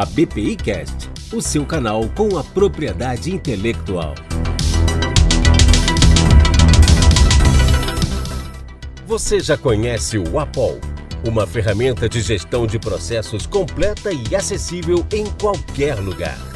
a BPI Cast, o seu canal com a propriedade intelectual. Você já conhece o Apol, uma ferramenta de gestão de processos completa e acessível em qualquer lugar.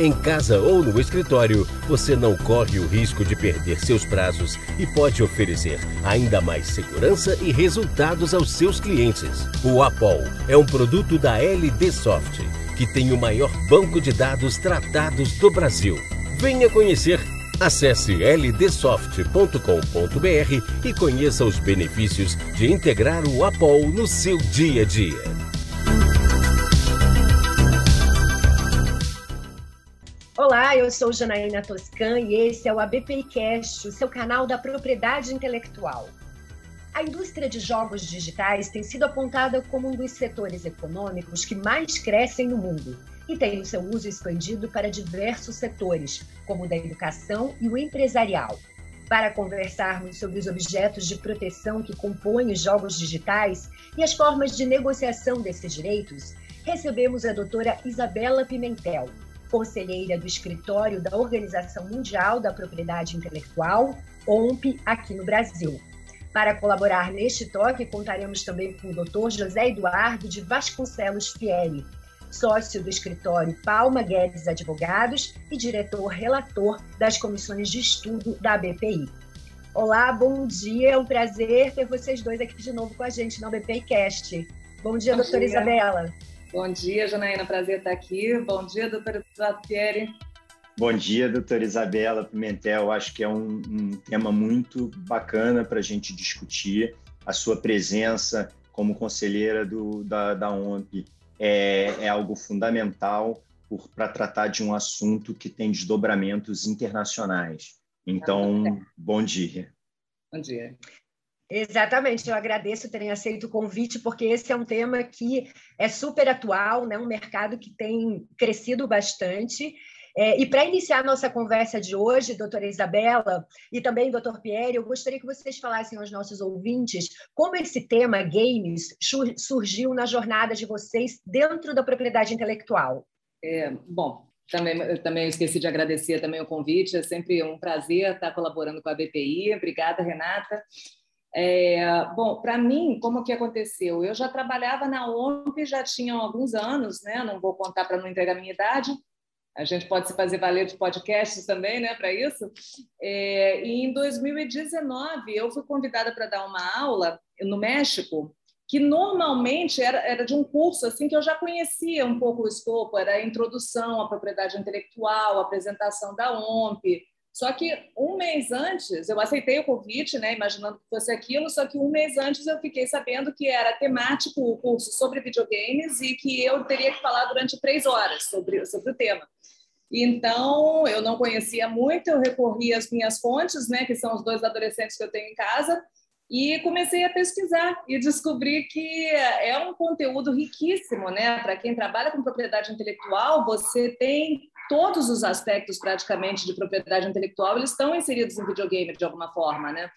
Em casa ou no escritório, você não corre o risco de perder seus prazos e pode oferecer ainda mais segurança e resultados aos seus clientes. O Apol é um produto da LD Soft, que tem o maior banco de dados tratados do Brasil. Venha conhecer. Acesse ldsoft.com.br e conheça os benefícios de integrar o Apol no seu dia a dia. Olá, eu sou Janaína Toscan e esse é o ABPI Cast, o seu canal da propriedade intelectual. A indústria de jogos digitais tem sido apontada como um dos setores econômicos que mais crescem no mundo e tem o seu uso expandido para diversos setores, como o da educação e o empresarial. Para conversarmos sobre os objetos de proteção que compõem os jogos digitais e as formas de negociação desses direitos, recebemos a doutora Isabela Pimentel, conselheira do escritório da Organização Mundial da Propriedade Intelectual, OMP, aqui no Brasil. Para colaborar neste toque, contaremos também com o Dr. José Eduardo de Vasconcelos Fieri, sócio do escritório Palma Guedes Advogados e diretor relator das comissões de estudo da BPI. Olá, bom dia, é um prazer ter vocês dois aqui de novo com a gente no BPI Cast. Bom dia, bom doutora dia. Isabela. Bom dia, Janaína, prazer estar aqui. Bom dia, doutora Pierre. Bom dia, doutora Isabela Pimentel. Acho que é um, um tema muito bacana para a gente discutir. A sua presença como conselheira do, da, da OMP é, é algo fundamental para tratar de um assunto que tem desdobramentos internacionais. Então, bom dia. Bom dia. Exatamente, eu agradeço terem aceito o convite, porque esse é um tema que é super atual, né? um mercado que tem crescido bastante. É, e para iniciar nossa conversa de hoje, doutora Isabela e também doutor Pierre, eu gostaria que vocês falassem aos nossos ouvintes como esse tema games surgiu na jornada de vocês dentro da propriedade intelectual. É, bom, também, também esqueci de agradecer também o convite, é sempre um prazer estar colaborando com a BPI. Obrigada, Renata. É, bom, para mim, como que aconteceu? Eu já trabalhava na OMP, já tinha alguns anos, né? Não vou contar para não entregar a minha idade. A gente pode se fazer valer de podcasts também, né, para isso. É, e em 2019 eu fui convidada para dar uma aula no México, que normalmente era, era de um curso assim que eu já conhecia um pouco o escopo, era a introdução à propriedade intelectual, a apresentação da OMP, só que um mês antes, eu aceitei o convite, né, imaginando que fosse aquilo, só que um mês antes eu fiquei sabendo que era temático o curso sobre videogames e que eu teria que falar durante três horas sobre, sobre o tema. Então, eu não conhecia muito, eu recorri às minhas fontes, né, que são os dois adolescentes que eu tenho em casa, e comecei a pesquisar e descobri que é um conteúdo riquíssimo, né? Para quem trabalha com propriedade intelectual, você tem todos os aspectos praticamente de propriedade intelectual eles estão inseridos em videogame de alguma forma, né?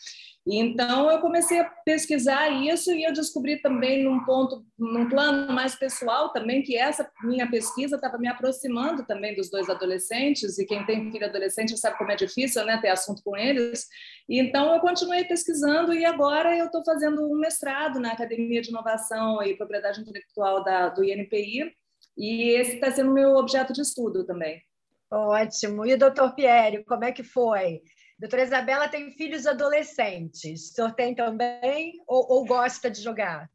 Então eu comecei a pesquisar isso e eu descobri também num ponto, num plano mais pessoal também que essa minha pesquisa estava me aproximando também dos dois adolescentes e quem tem filho adolescente sabe como é difícil, né, ter assunto com eles. Então eu continuei pesquisando e agora eu estou fazendo um mestrado na Academia de Inovação e Propriedade Intelectual da, do INPI e esse está sendo o meu objeto de estudo também. Ótimo. E o doutor Pierre, como é que foi? Doutora Isabela tem filhos adolescentes. O senhor tem também ou, ou gosta de jogar?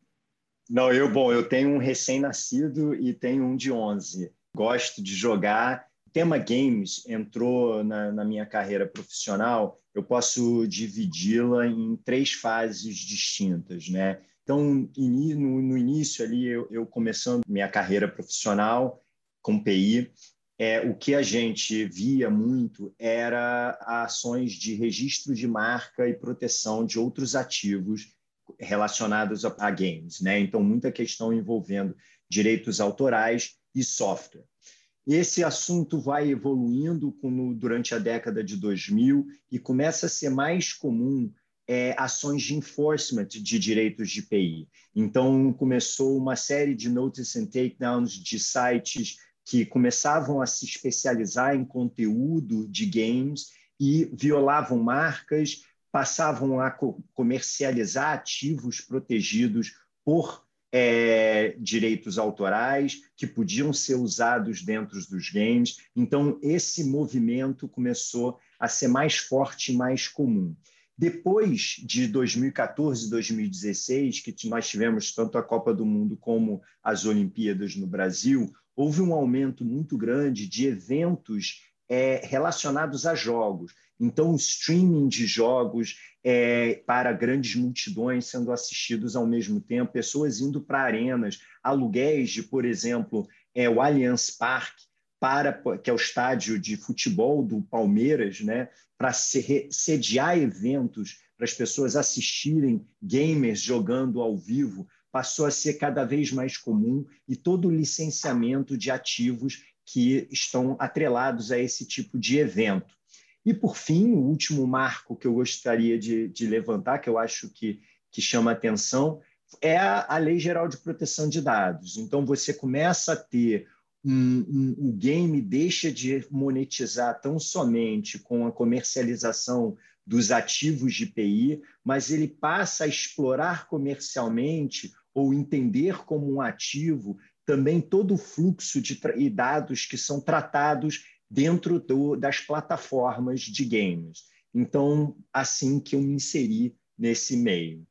Não, eu, bom, eu tenho um recém-nascido e tenho um de 11. Gosto de jogar. O tema games entrou na, na minha carreira profissional. Eu posso dividi-la em três fases distintas, né? Então, no, no início ali, eu, eu, começando minha carreira profissional com PI, é, o que a gente via muito era ações de registro de marca e proteção de outros ativos relacionados a, a games. Né? Então, muita questão envolvendo direitos autorais e software. Esse assunto vai evoluindo com, durante a década de 2000 e começa a ser mais comum é, ações de enforcement de direitos de PI. Então, começou uma série de notice and takedowns de sites que começavam a se especializar em conteúdo de games e violavam marcas, passavam a comercializar ativos protegidos por é, direitos autorais que podiam ser usados dentro dos games. Então, esse movimento começou a ser mais forte e mais comum. Depois de 2014 e 2016, que nós tivemos tanto a Copa do Mundo como as Olimpíadas no Brasil, houve um aumento muito grande de eventos é, relacionados a jogos. Então, o streaming de jogos é, para grandes multidões sendo assistidos ao mesmo tempo, pessoas indo para arenas, aluguéis de, por exemplo, é, o Allianz Parque, para, que é o estádio de futebol do Palmeiras, né, para sediar eventos para as pessoas assistirem gamers jogando ao vivo, passou a ser cada vez mais comum e todo o licenciamento de ativos que estão atrelados a esse tipo de evento. E, por fim, o último marco que eu gostaria de, de levantar, que eu acho que, que chama atenção, é a, a, Lei Geral de Proteção de Dados. Então, você começa a ter um, um, o game deixa de monetizar tão somente com a comercialização dos ativos de PI, mas ele passa a explorar comercialmente ou entender como um ativo também todo o fluxo de dados que são tratados dentro do, das plataformas de games. Então, assim que eu me inseri nesse meio.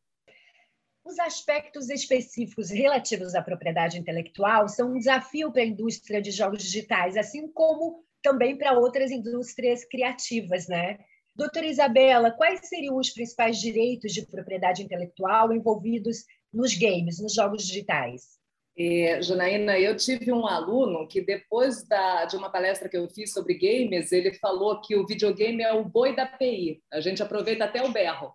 Os aspectos específicos relativos à propriedade intelectual são um desafio para a indústria de jogos digitais, assim como também para outras indústrias criativas, né? Doutora Isabela, quais seriam os principais direitos de propriedade intelectual envolvidos nos games, nos jogos digitais? É, Janaína, eu tive um aluno que depois da, de uma palestra que eu fiz sobre games, ele falou que o videogame é o boi da PI. A gente aproveita até o berro.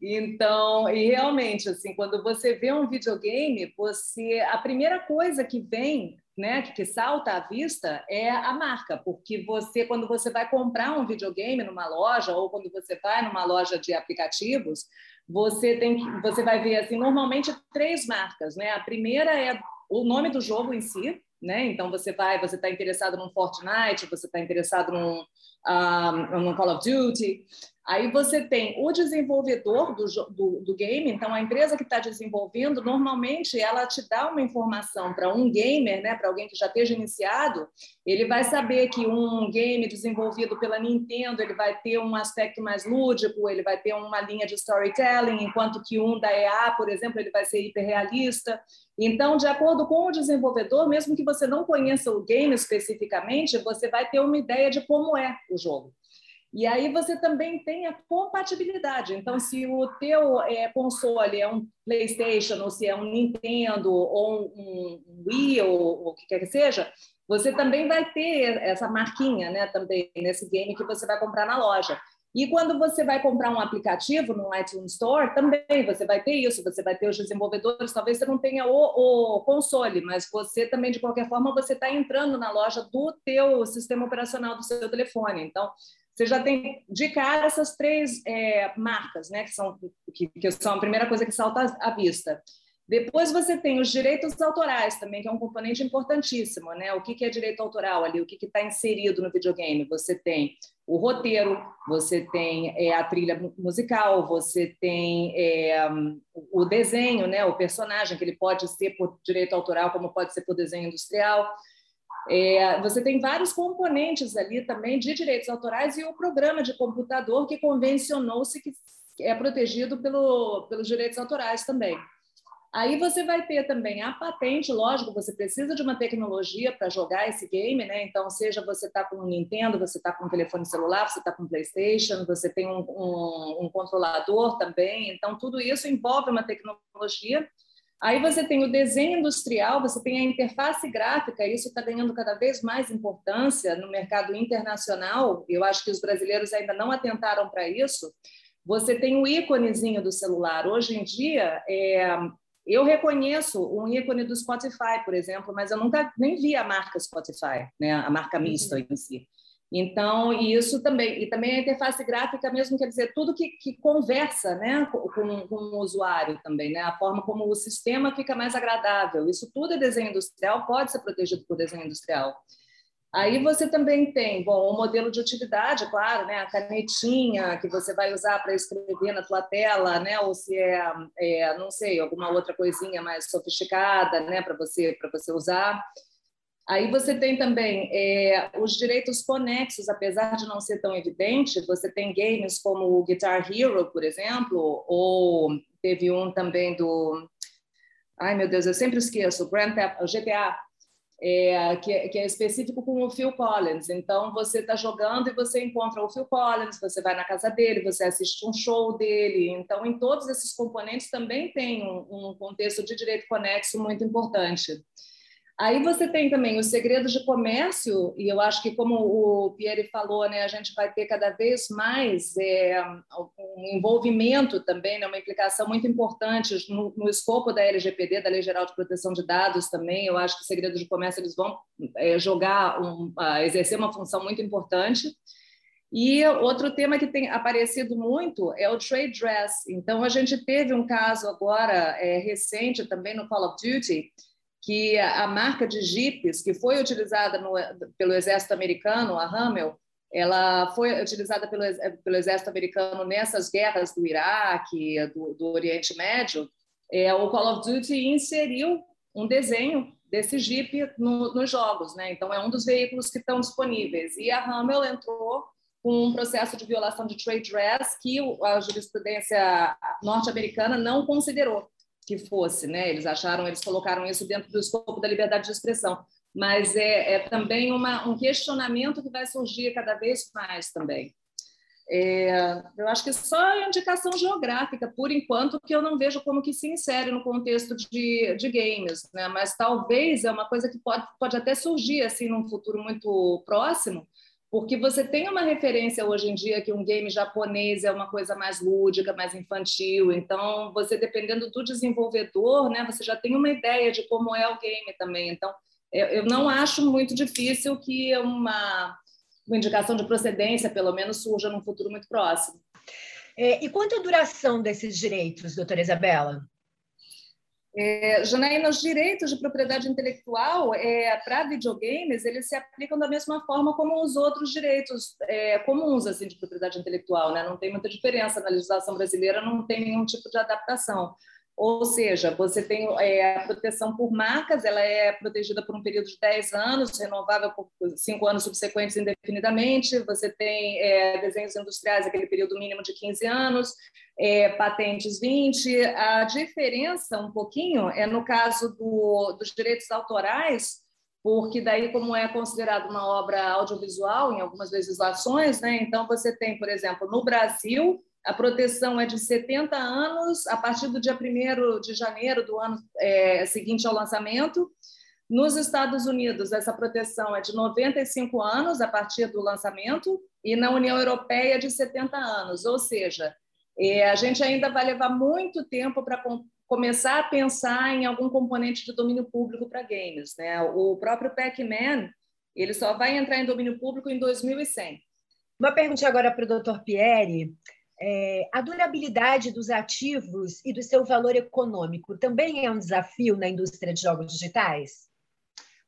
Então, e realmente, assim, quando você vê um videogame, você a primeira coisa que vem, né, que, salta à vista é a marca, porque você, quando você vai comprar um videogame numa loja ou quando você vai numa loja de aplicativos, você tem que, você vai ver assim normalmente três marcas, né? A primeira é o nome do jogo em si, né? Então você vai, você está interessado num Fortnite, você está interessado num, um, num Call of Duty, Aí você tem o desenvolvedor do, do, do game, então a empresa que está desenvolvendo, normalmente ela te dá uma informação para um gamer, né, para alguém que já esteja iniciado, ele vai saber que um game desenvolvido pela Nintendo ele vai ter um aspecto mais lúdico, ele vai ter uma linha de storytelling, enquanto que um da EA, por exemplo, ele vai ser hiperrealista. Então, de acordo com o desenvolvedor, mesmo que você não conheça o game especificamente, você vai ter uma ideia de como é o jogo. E aí você também tem a compatibilidade. Então, se o teu é, console é um PlayStation, ou se é um Nintendo, ou um, Wii, ou o que quer que seja, você também vai ter essa marquinha, né? Também nesse game que você vai comprar na loja. E quando você vai comprar um aplicativo no iTunes Store, também você vai ter isso, você vai ter os desenvolvedores, talvez você não tenha o, o console, mas você também, de qualquer forma, você está entrando na loja do teu sistema operacional do seu telefone. Então, você já tem de cara essas três é, marcas, né, que são, que, que, são a primeira coisa que salta à vista. Depois você tem os direitos autorais também, que é um componente importantíssimo, né? O que, que é direito autoral ali? O que está inserido no videogame? Você tem o roteiro, você tem é, a trilha musical, você tem é, o desenho, né? O personagem que ele pode ser por direito autoral, como pode ser por desenho industrial. É, você tem vários componentes ali também de direitos autorais e o programa de computador que convencionou-se que é protegido pelo, pelos direitos autorais também. Aí você vai ter também a patente, lógico, você precisa de uma tecnologia para jogar esse game, né? Então, seja você está com um Nintendo, você está com um telefone celular, você está com um PlayStation, você tem um, um, um controlador também. Então, tudo isso envolve uma tecnologia Aí você tem o desenho industrial, você tem a interface gráfica, isso está ganhando cada vez mais importância no mercado internacional. Eu acho que os brasileiros ainda não atentaram para isso. Você tem o íconezinho do celular. Hoje em dia, é, eu reconheço um ícone do Spotify, por exemplo, mas eu nunca nem vi a marca Spotify, né? a marca mista uhum. em si. Então, e isso também, e também a interface gráfica mesmo, quer dizer, tudo que, que conversa né, com, com, o usuário também, né, a forma como o sistema fica mais agradável. Isso tudo é desenho industrial, pode ser protegido por desenho industrial. Aí você também tem, bom, o modelo de utilidade, claro, né, a canetinha que você vai usar para escrever na tua tela, né, ou se é, é, não sei, alguma outra coisinha mais sofisticada, né, para você para você usar. Aí você tem também é, os direitos conexos, apesar de não ser tão evidente, você tem games como o Guitar Hero, por exemplo, ou teve um também do. Ai, meu Deus, eu sempre esqueço, Grand Theft, GTA, é, que, é, que, é específico com o Phil Collins. Então, você está jogando e você encontra o Phil Collins, você vai na casa dele, você assiste um show dele. Então, em todos esses componentes também tem um, um contexto de direito conexo muito importante. Aí você tem também os segredos de comércio, e eu acho que, como o Pierre falou, né, a gente vai ter cada vez mais é, um envolvimento também, né, uma implicação muito importante no, no, escopo da LGPD, da Lei Geral de Proteção de Dados também. Eu acho que os segredos de comércio eles vão é, jogar, um, exercer uma função muito importante. E outro tema que tem aparecido muito é o trade dress. Então, a gente teve um caso agora é, recente também no Call of Duty, que a marca de jipes que foi utilizada no, pelo exército americano, a Hamel, ela foi utilizada pelo, pelo exército americano nessas guerras do Iraque, do, do Oriente Médio. É, o Call of Duty inseriu um desenho desse Jeep no, nos jogos, né? Então é um dos veículos que estão disponíveis. E a Hamel entrou com um processo de violação de trade dress que a jurisprudência norte-americana não considerou que fosse, né? Eles acharam, eles colocaram isso dentro do escopo da liberdade de expressão, mas é, é também uma, um questionamento que vai surgir cada vez mais também. É, eu acho que só a indicação geográfica, por enquanto, que eu não vejo como que se insere no contexto de, de games, né? mas talvez é uma coisa que pode, pode até surgir assim num futuro muito próximo, porque você tem uma referência hoje em dia que um game japonês é uma coisa mais lúdica, mais infantil. Então, você dependendo do desenvolvedor, né, você já tem uma ideia de como é o game também. Então, eu não acho muito difícil que uma, uma indicação de procedência, pelo menos, surja num futuro muito próximo. É, e quanto à duração desses direitos, doutora Isabela? É, Janaína, os direitos de propriedade intelectual é, para videogames, eles se aplicam da mesma forma como os outros direitos é, comuns assim, de propriedade intelectual. Né? Não tem muita diferença na legislação brasileira, não tem nenhum tipo de adaptação. Ou seja, você tem é, a proteção por marcas, ela é protegida por um período de 10 anos, renovável por 5 anos subsequentes indefinidamente. Você tem é, desenhos industriais, aquele período mínimo de 15 anos, é, patentes 20. A diferença, um pouquinho, é no caso do, dos direitos autorais, porque daí, como é considerado uma obra audiovisual em algumas legislações, né? então você tem, por exemplo, no Brasil, a proteção é de 70 anos a partir do dia 1 de janeiro do ano é, seguinte ao lançamento. Nos Estados Unidos, essa proteção é de 95 anos a partir do lançamento, e na União Europeia, de 70 anos. Ou seja, é, a gente ainda vai levar muito tempo para com, começar a pensar em algum componente de domínio público para games. Né? O próprio Pac-Man ele só vai entrar em domínio público em 2100. Uma pergunta agora para o Dr. Pierre é, a durabilidade dos ativos e do seu valor econômico também é um desafio na indústria de jogos digitais?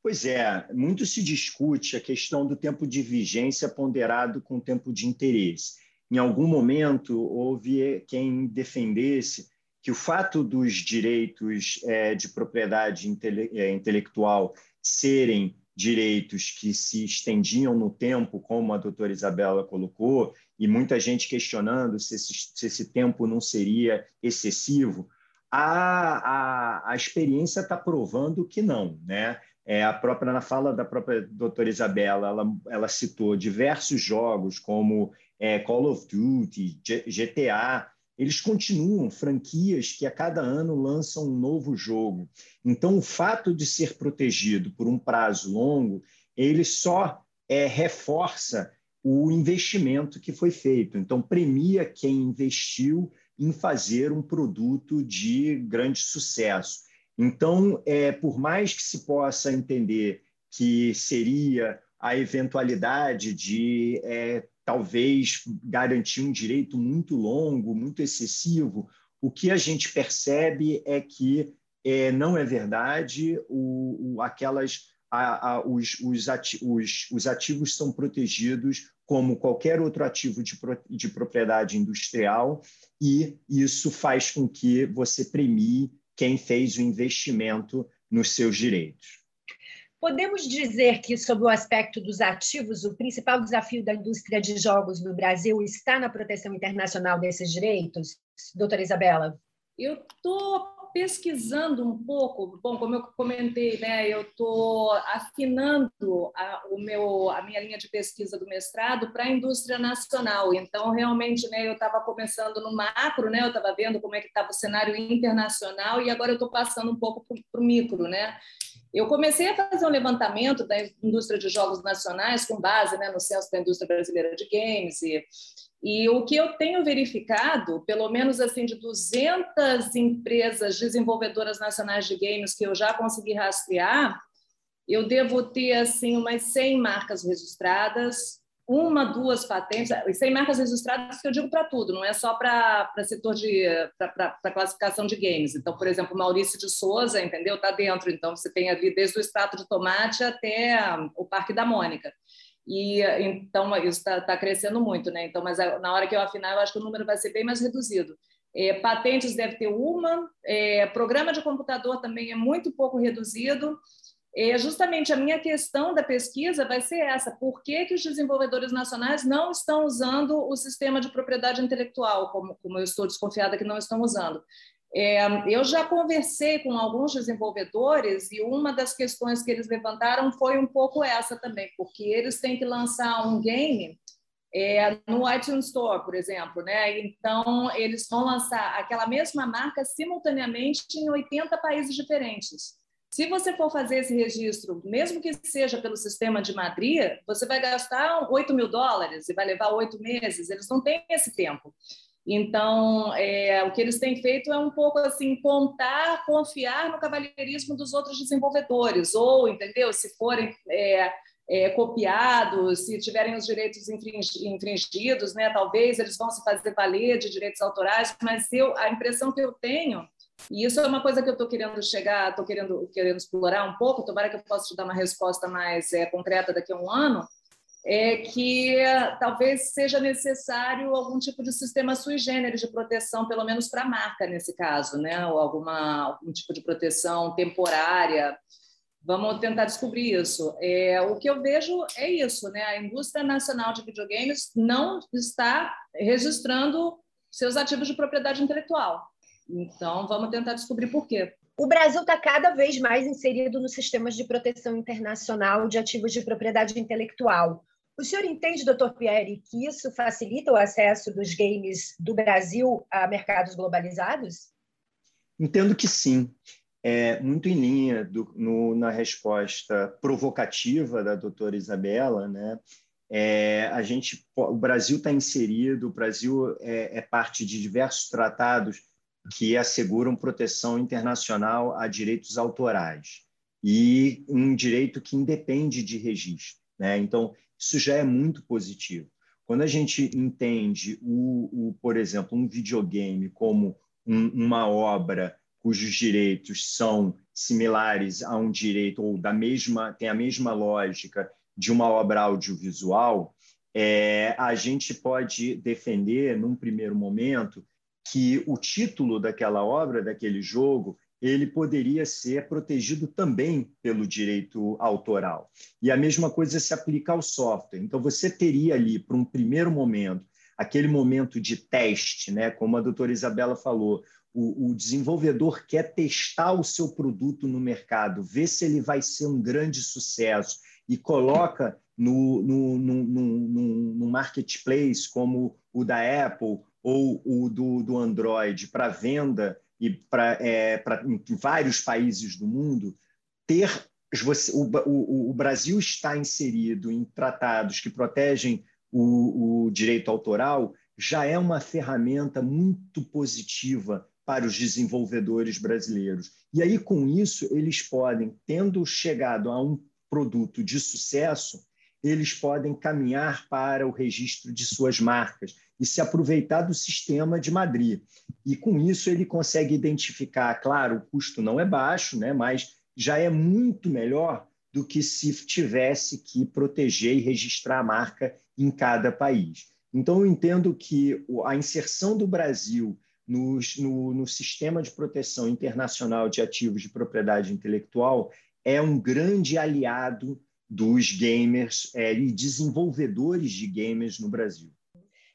Pois é, muito se discute a questão do tempo de vigência ponderado com o tempo de interesse. Em algum momento, houve quem defendesse que o fato dos direitos é, de propriedade intele é, intelectual serem direitos que se estendiam no tempo, como a doutora Isabela colocou, e muita gente questionando se esse, se esse tempo não seria excessivo, a, a, a experiência está provando que não. Né? É, a própria, na fala da própria doutora Isabela, ela, ela citou diversos jogos como é, Call of Duty, GTA, eles continuam franquias que a cada ano lançam um novo jogo. Então, o fato de ser protegido por um prazo longo, ele só é, reforça o investimento que foi feito. Então, premia quem investiu em fazer um produto de grande sucesso. Então, é, por mais que se possa entender que seria a eventualidade de é, talvez garantir um direito muito longo, muito excessivo. O que a gente percebe é que é, não é verdade, o, o aquelas, a, a, os, os, ati, os, os ativos são protegidos como qualquer outro ativo de, de propriedade industrial, e isso faz com que você premie quem fez o investimento nos seus direitos. Podemos dizer que, sob o aspecto dos ativos, o principal desafio da indústria de jogos no Brasil está na proteção internacional desses direitos, doutora Isabela? Eu estou pesquisando um pouco, bom, como eu comentei, né, eu estou afinando a, o meu, a minha linha de pesquisa do mestrado para a indústria nacional. Então, realmente, né, eu estava começando no macro, né, eu estava vendo como é que estava o cenário internacional e agora eu estou passando um pouco para o micro, né. Eu comecei a fazer um levantamento da indústria de jogos nacionais com base né, no Censo da Indústria Brasileira de Games e e o que eu tenho verificado, pelo menos assim de 200 empresas desenvolvedoras nacionais de games que eu já consegui rastrear, eu devo ter assim umas 100 marcas registradas, uma, duas patentes, 100 marcas registradas que eu digo para tudo, não é só para setor de para classificação de games. Então, por exemplo, Maurício de Souza, entendeu? Está dentro. Então, você tem ali desde o extrato de tomate até o Parque da Mônica. E então isso está tá crescendo muito, né? Então, mas na hora que eu afinar, eu acho que o número vai ser bem mais reduzido. É, patentes deve ter uma, é, programa de computador também é muito pouco reduzido. É, justamente a minha questão da pesquisa vai ser essa: por que, que os desenvolvedores nacionais não estão usando o sistema de propriedade intelectual, como, como eu estou desconfiada que não estão usando? É, eu já conversei com alguns desenvolvedores e uma das questões que eles levantaram foi um pouco essa também, porque eles têm que lançar um game é, no iTunes Store, por exemplo, né? Então eles vão lançar aquela mesma marca simultaneamente em 80 países diferentes. Se você for fazer esse registro, mesmo que seja pelo sistema de Madrid, você vai gastar 8 mil dólares e vai levar oito meses. Eles não têm esse tempo. Então, é, o que eles têm feito é um pouco assim contar, confiar no cavalheirismo dos outros desenvolvedores, ou, entendeu? Se forem é, é, copiados, se tiverem os direitos infringidos, né? Talvez eles vão se fazer valer de direitos autorais, mas eu, a impressão que eu tenho e isso é uma coisa que eu estou querendo chegar, estou querendo, querendo explorar um pouco. Tomara que eu possa te dar uma resposta mais é, concreta daqui a um ano é que talvez seja necessário algum tipo de sistema sui generis de proteção, pelo menos para a marca nesse caso, né? ou alguma, algum tipo de proteção temporária. Vamos tentar descobrir isso. É, o que eu vejo é isso, né? A indústria nacional de videogames não está registrando seus ativos de propriedade intelectual. Então, vamos tentar descobrir por quê. O Brasil está cada vez mais inserido nos sistemas de proteção internacional de ativos de propriedade intelectual. O senhor entende, doutor Pierre, que isso facilita o acesso dos games do Brasil a mercados globalizados? Entendo que sim. É muito em linha do, no, na resposta provocativa da doutora Isabela, né? É, a gente, o Brasil está inserido, o Brasil é, é parte de diversos tratados que asseguram proteção internacional a direitos autorais e um direito que independe de registro. Né? Então, isso já é muito positivo. Quando a gente entende, o, o por exemplo, um videogame como um, uma obra cujos direitos são similares a um direito ou da mesma tem a mesma lógica de uma obra audiovisual, é, a gente pode defender, num primeiro momento, que o título daquela obra, daquele jogo, ele poderia ser protegido também pelo direito autoral. E a mesma coisa se aplica ao software. Então, você teria ali, para um primeiro momento, aquele momento de teste, né? como a doutora Isabela falou, o, o, desenvolvedor quer testar o seu produto no mercado, ver se ele vai ser um grande sucesso e coloca no, no, no, no, no marketplace como o da Apple ou o do, do Android para venda e para é, em vários países do mundo, ter você, o, o, o, Brasil está inserido em tratados que protegem o, o direito autoral já é uma ferramenta muito positiva para os desenvolvedores brasileiros. E aí, com isso, eles podem, tendo chegado a um produto de sucesso, eles podem caminhar para o registro de suas marcas e se aproveitar do sistema de Madrid. E com isso ele consegue identificar, claro, o custo não é baixo, né, mas já é muito melhor do que se tivesse que proteger e registrar a marca em cada país. Então, eu entendo que a inserção do Brasil no, no, no, sistema de proteção internacional de ativos de propriedade intelectual é um grande aliado dos gamers é, e desenvolvedores de gamers no Brasil.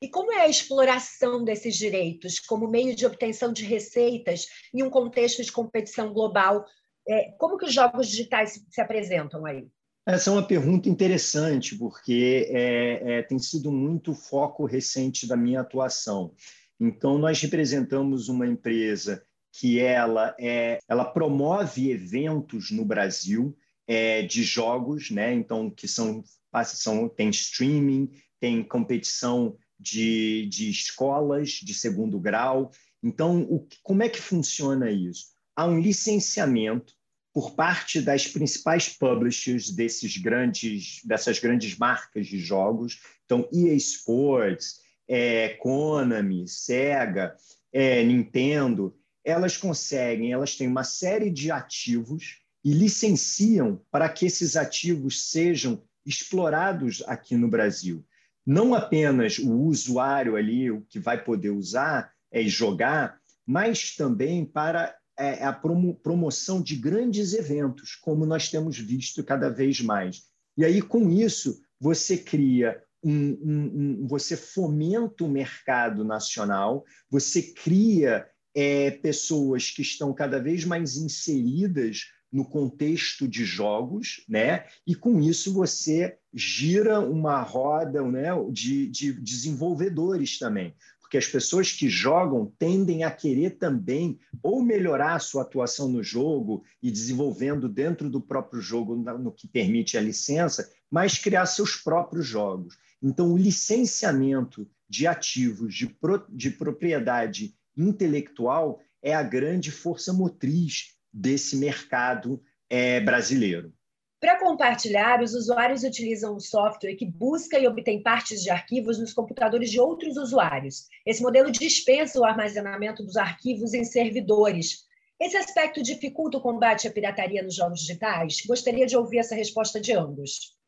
E como é a exploração desses direitos como meio de obtenção de receitas em um contexto de competição global? É, como que os jogos digitais se apresentam aí? Essa é uma pergunta interessante, porque é, é, tem sido muito foco recente da minha atuação. Então, nós representamos uma empresa que ela, é, ela promove eventos no Brasil é, de jogos, né? Então, que são, são tem streaming, tem competição de, de escolas de segundo grau. Então, o, como é que funciona isso? Há um licenciamento por parte das principais publishers desses grandes, dessas grandes marcas de jogos. Então, EA Sports, é, Konami, Sega, é, Nintendo, elas conseguem, elas têm uma série de ativos e licenciam para que esses ativos sejam explorados aqui no Brasil não apenas o usuário ali, o que vai poder usar é jogar, mas também para é, a promoção de grandes eventos, como nós temos visto cada vez mais. E aí, com isso, você cria um, um, um, você fomenta o mercado nacional, você cria é, pessoas que estão cada vez mais inseridas no contexto de jogos, né? E com isso você gira uma roda né, de, de desenvolvedores também, porque as pessoas que jogam tendem a querer também ou melhorar a sua atuação no jogo e desenvolvendo dentro do próprio jogo no que permite a licença, mas criar seus próprios jogos. Então, o licenciamento de ativos de, pro, de propriedade intelectual é a grande força motriz desse mercado é, brasileiro. Para compartilhar, os usuários utilizam um software que busca e obtém partes de arquivos nos computadores de outros usuários. Esse modelo dispensa o armazenamento dos arquivos em servidores. Esse aspecto dificulta o combate à pirataria nos jogos digitais? Gostaria de ouvir essa resposta de ambos.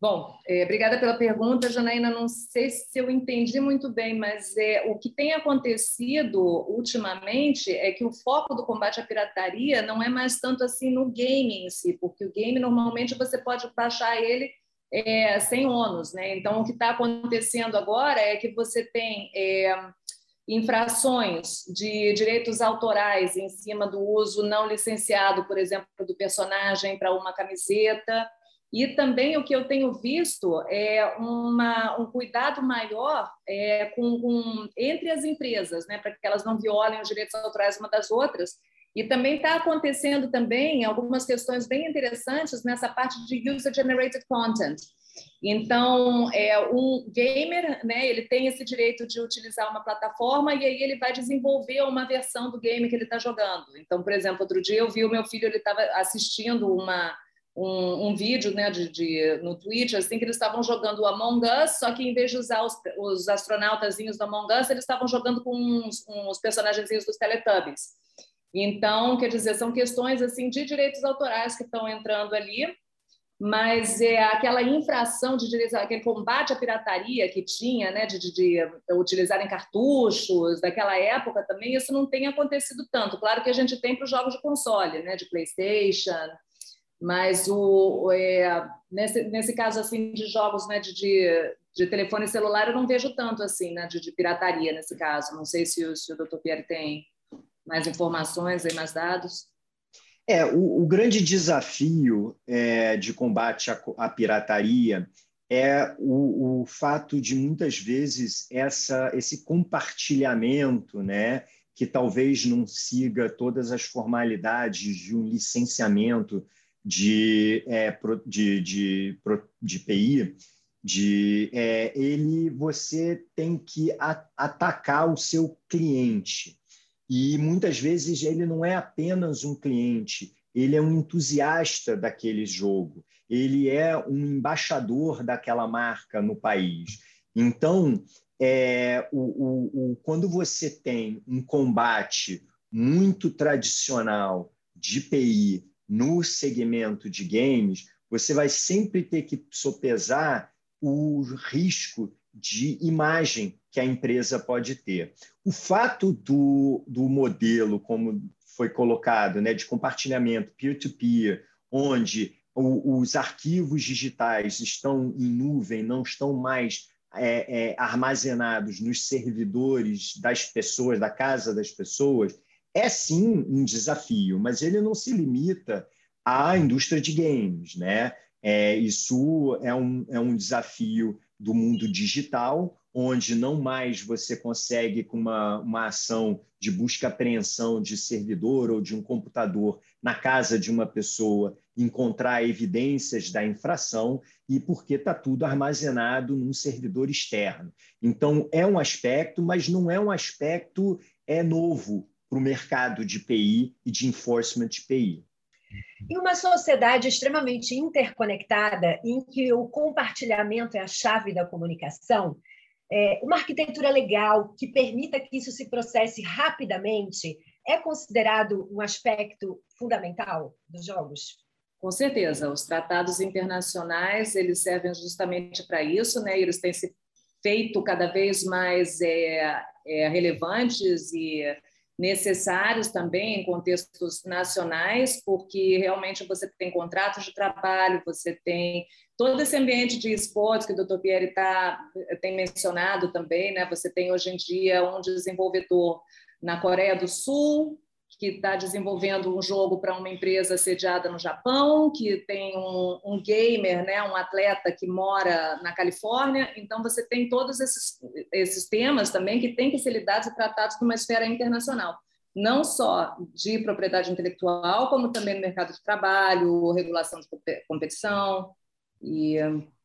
Bom, é, obrigada pela pergunta, Janaína. Não sei se eu entendi muito bem, mas é, o que tem acontecido ultimamente é que o foco do combate à pirataria não é mais tanto assim no game em si, porque o game normalmente você pode baixar ele é, sem ônus, né? Então, o que está acontecendo agora é que você tem é, infrações de direitos autorais em cima do uso não licenciado, por exemplo, do personagem para uma camiseta e também o que eu tenho visto é uma, um cuidado maior é, com, com, entre as empresas, né, para que elas não violem os direitos autorais uma das outras. E também está acontecendo também algumas questões bem interessantes nessa parte de user-generated content. Então, é, um gamer, né, ele tem esse direito de utilizar uma plataforma e aí ele vai desenvolver uma versão do game que ele está jogando. Então, por exemplo, outro dia eu vi o meu filho, ele estava assistindo uma um, um vídeo né, de, de, no Twitch, assim, que eles estavam jogando o Among Us, só que em vez de usar os, os astronautazinhos do Among Us, eles estavam jogando com uns, uns personagens dos Teletubbies. Então, quer dizer, são questões assim de direitos autorais que estão entrando ali, mas é aquela infração de direitos, aquele combate à pirataria que tinha, né, de, de, de utilizarem cartuchos daquela época também, isso não tem acontecido tanto. Claro que a gente tem para os jogos de console, né, de PlayStation, mas o, é, nesse, nesse caso assim de jogos né, de, de, de, telefone celular eu não vejo tanto assim né, de, de pirataria nesse caso. Não sei se o, se o Dr. Pierre tem mais informações e mais dados. É, o, o grande desafio é, de combate à, à pirataria é o, o, fato de muitas vezes essa, esse compartilhamento, né, que talvez não siga todas as formalidades de um licenciamento de, é, de, de, de PI, de, é, ele você tem que atacar o seu cliente. E muitas vezes ele não é apenas um cliente, ele é um entusiasta daquele jogo. ele é um embaixador daquela marca no país. Então, é, o, o, o, quando você tem um combate muito tradicional de PI no segmento de games, você vai sempre ter que sopesar o risco de imagem que a empresa pode ter. O fato do, do modelo, como foi colocado, né, de compartilhamento peer-to-peer, -peer, onde o, os arquivos digitais estão em nuvem, não estão mais é, é, armazenados nos servidores das pessoas, da casa das pessoas, é sim um desafio, mas ele não se limita à indústria de games. Né? É, isso é um, é um desafio do mundo digital, onde não mais você consegue, com uma, uma ação de busca-apreensão de servidor ou de um computador na casa de uma pessoa, encontrar evidências da infração e porque está tudo armazenado num servidor externo. Então, é um aspecto, mas não é um aspecto é novo para o mercado de PI e de enforcement de PI. Em uma sociedade extremamente interconectada, em que o compartilhamento é a chave da comunicação, é, uma arquitetura legal que permita que isso se processe rapidamente é considerado um aspecto fundamental dos jogos? Com certeza, os tratados internacionais eles servem justamente para isso, né? Eles têm se feito cada vez mais é, é, relevantes e necessários também em contextos nacionais, porque realmente você tem contratos de trabalho, você tem todo esse ambiente de esportes que o Dr. Pierre tá, tem mencionado também, né? Você tem hoje em dia um desenvolvedor na Coreia do Sul, que está desenvolvendo um jogo para uma empresa sediada no Japão, que tem um, um, gamer, né, um atleta que mora na Califórnia. Então, você tem todos esses, esses temas também que têm que ser lidados e tratados numa esfera internacional, não só de propriedade intelectual, como também no mercado de trabalho, regulação de competição. E,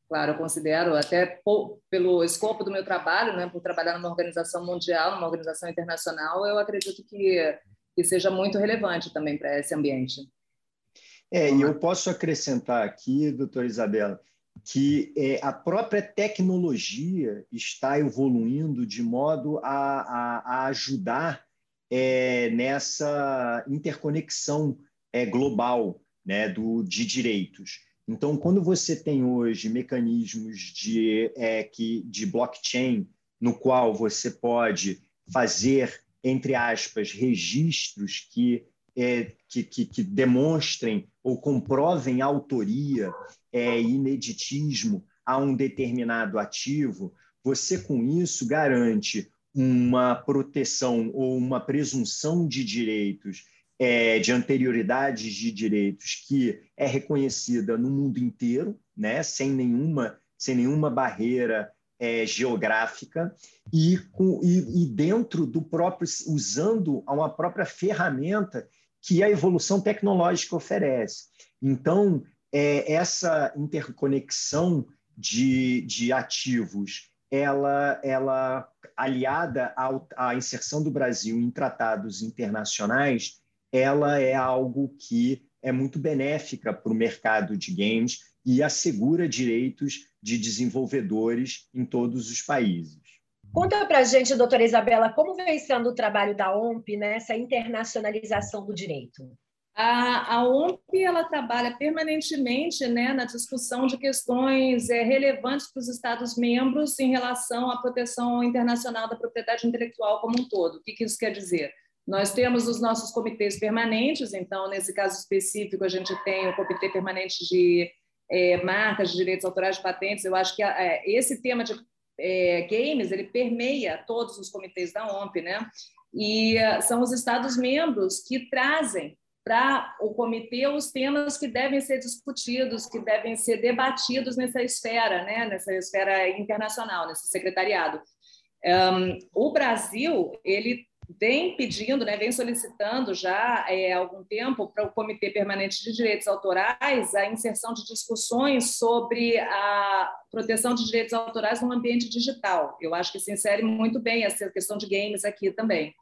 claro, eu considero, até pelo escopo do meu trabalho, né, por trabalhar numa organização mundial, numa organização internacional, eu acredito que que seja muito relevante também para esse ambiente. É, e eu posso acrescentar aqui, doutora Isabela, que é, a própria tecnologia está evoluindo de modo a, a, a ajudar é, nessa interconexão é, global né, do, de direitos. Então, quando você tem hoje mecanismos de, é, que, de blockchain, no qual você pode fazer entre aspas, registros que, é, que, que, que, demonstrem ou comprovem autoria é, ineditismo a um determinado ativo, você com isso garante uma proteção ou uma presunção de direitos, é, de anterioridades de direitos que é reconhecida no mundo inteiro, né, sem nenhuma sem nenhuma barreira é, geográfica e, com, e, e dentro do próprio, usando uma própria ferramenta que a evolução tecnológica oferece. Então, é, essa interconexão de, de ativos, ela, ela aliada ao, à inserção do Brasil em tratados internacionais, ela é algo que é muito benéfica para o mercado de games e assegura direitos de desenvolvedores em todos os países. Conta para a gente, doutora Isabela, como vem sendo o trabalho da OMP nessa internacionalização do direito? A, a OMP ela trabalha permanentemente né, na discussão de questões é, relevantes para os Estados-membros em relação à proteção internacional da propriedade intelectual como um todo. O que, que isso quer dizer? Nós temos os nossos comitês permanentes, então, nesse caso específico, a gente tem o Comitê Permanente de é, marcas de direitos autorais de patentes. Eu acho que é, esse tema de é, games ele permeia todos os comitês da OMP, né? E uh, são os Estados-membros que trazem para o comitê os temas que devem ser discutidos, que devem ser debatidos nessa esfera, né? Nessa esfera internacional, nesse secretariado. Um, o Brasil ele vem pedindo, né, vem solicitando já é, há algum tempo para o Comitê Permanente de Direitos Autorais a inserção de discussões sobre a proteção de direitos autorais no ambiente digital. Eu acho que se insere muito bem essa questão de games aqui também.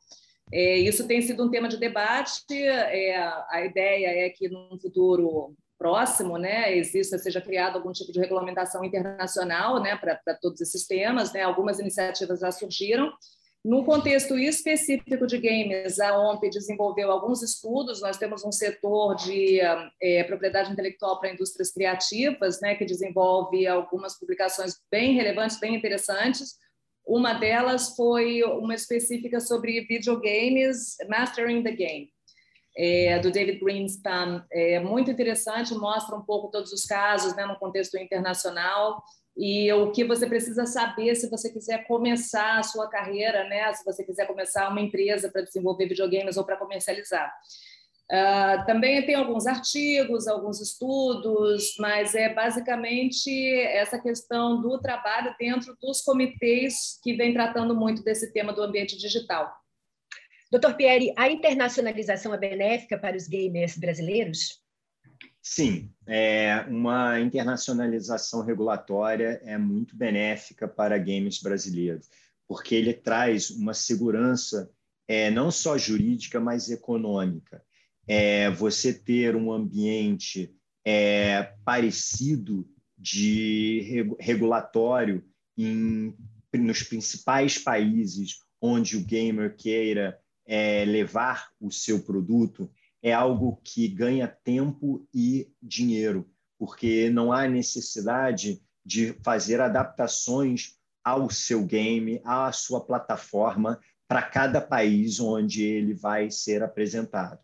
É, isso tem sido um tema de debate. É, a ideia é que, no futuro, próximo, né, exista, seja criado algum tipo de regulamentação internacional, né, para todos esses temas, né, algumas iniciativas já surgiram. No contexto específico de games, a OMP desenvolveu alguns estudos. Nós temos um setor de é, propriedade intelectual para indústrias criativas, né, que desenvolve algumas publicações bem relevantes, bem interessantes. Uma delas foi uma específica sobre videogames, Mastering the Game é, do David Greenspan, é muito interessante, mostra um pouco todos os casos né, no contexto internacional e o que você precisa saber se você quiser começar a sua carreira, né, se você quiser começar uma empresa para desenvolver videogames ou para comercializar. Uh, também tem alguns artigos, alguns estudos, mas é basicamente essa questão do trabalho dentro dos comitês que vem tratando muito desse tema do ambiente digital. Doutor Pierre, a internacionalização é benéfica para os gamers brasileiros? Sim, é, uma internacionalização regulatória é muito benéfica para games brasileiros, porque ele traz uma segurança é, não só jurídica, mas econômica. É, você ter um ambiente é, parecido de regulatório em, nos principais países onde o gamer queira é, levar o seu produto é algo que ganha tempo e dinheiro, porque não há necessidade de fazer adaptações ao seu game, à sua plataforma, para cada país onde ele vai ser apresentado.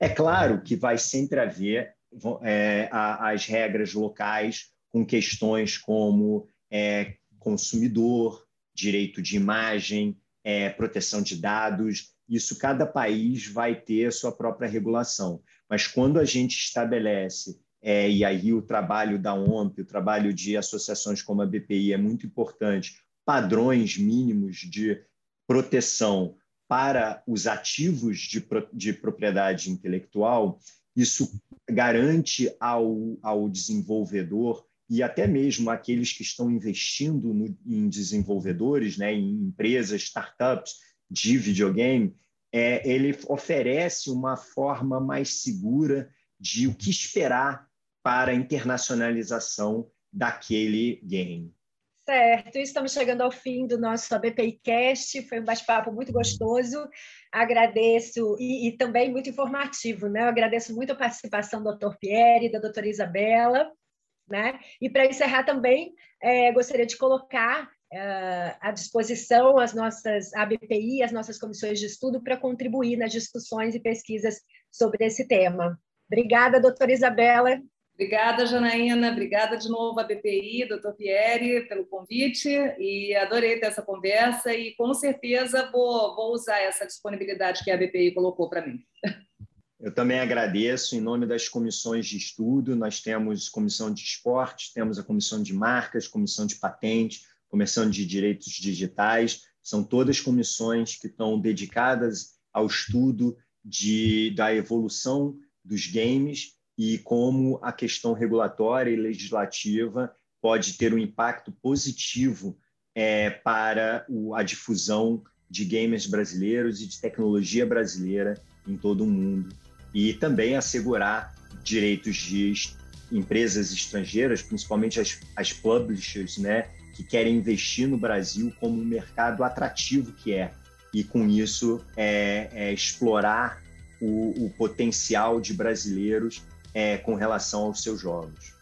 É claro que vai sempre haver é, as regras locais com questões como é, consumidor, direito de imagem, é, proteção de dados, isso cada país vai ter a sua própria regulação. Mas quando a gente estabelece, é, e aí o trabalho da OMP, o trabalho de associações como a BPI é muito importante, padrões mínimos de proteção para os ativos de, de propriedade intelectual, isso garante ao, ao desenvolvedor e até mesmo aqueles que estão investindo no, em desenvolvedores, né, em empresas, startups, de videogame, é, ele oferece uma forma mais segura de o que esperar para a internacionalização daquele game. Certo, estamos chegando ao fim do nosso ABPI Cast, foi um bate-papo muito gostoso, agradeço, e, e, também muito informativo, né? Eu agradeço muito a participação do Dr. Pierre da doutora Isabela, né? E para encerrar também, é, gostaria de colocar uh, à disposição as nossas ABPI, as nossas comissões de estudo para contribuir nas discussões e pesquisas sobre esse tema. Obrigada, doutora Isabela. Obrigada, Janaína. Obrigada de novo à BPI, doutor Pierre, pelo convite. E adorei ter essa conversa e, com certeza, vou, vou usar essa disponibilidade que a BPI colocou para mim. Eu também agradeço em nome das comissões de estudo. Nós temos comissão de esportes, temos a comissão de marcas, comissão de patentes, Comissão de Direitos Digitais, são todas comissões que estão dedicadas ao estudo de, da evolução dos games e como a questão regulatória e legislativa pode ter um impacto positivo é, para o, a difusão de gamers brasileiros e de tecnologia brasileira em todo o mundo. E também assegurar direitos de empresas estrangeiras, principalmente as, as publishers, né, que querem investir no Brasil como um mercado atrativo que é, e com isso é, é explorar o, o, potencial de brasileiros é, com relação aos seus jogos.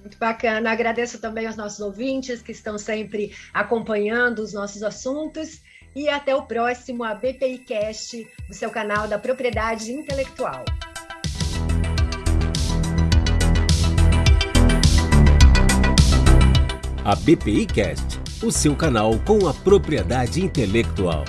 Muito bacana. Agradeço também aos nossos ouvintes que estão sempre acompanhando os nossos assuntos. E até o próximo a BPI Cast, o seu canal da propriedade intelectual. A BPI Cast, o seu canal com a propriedade intelectual.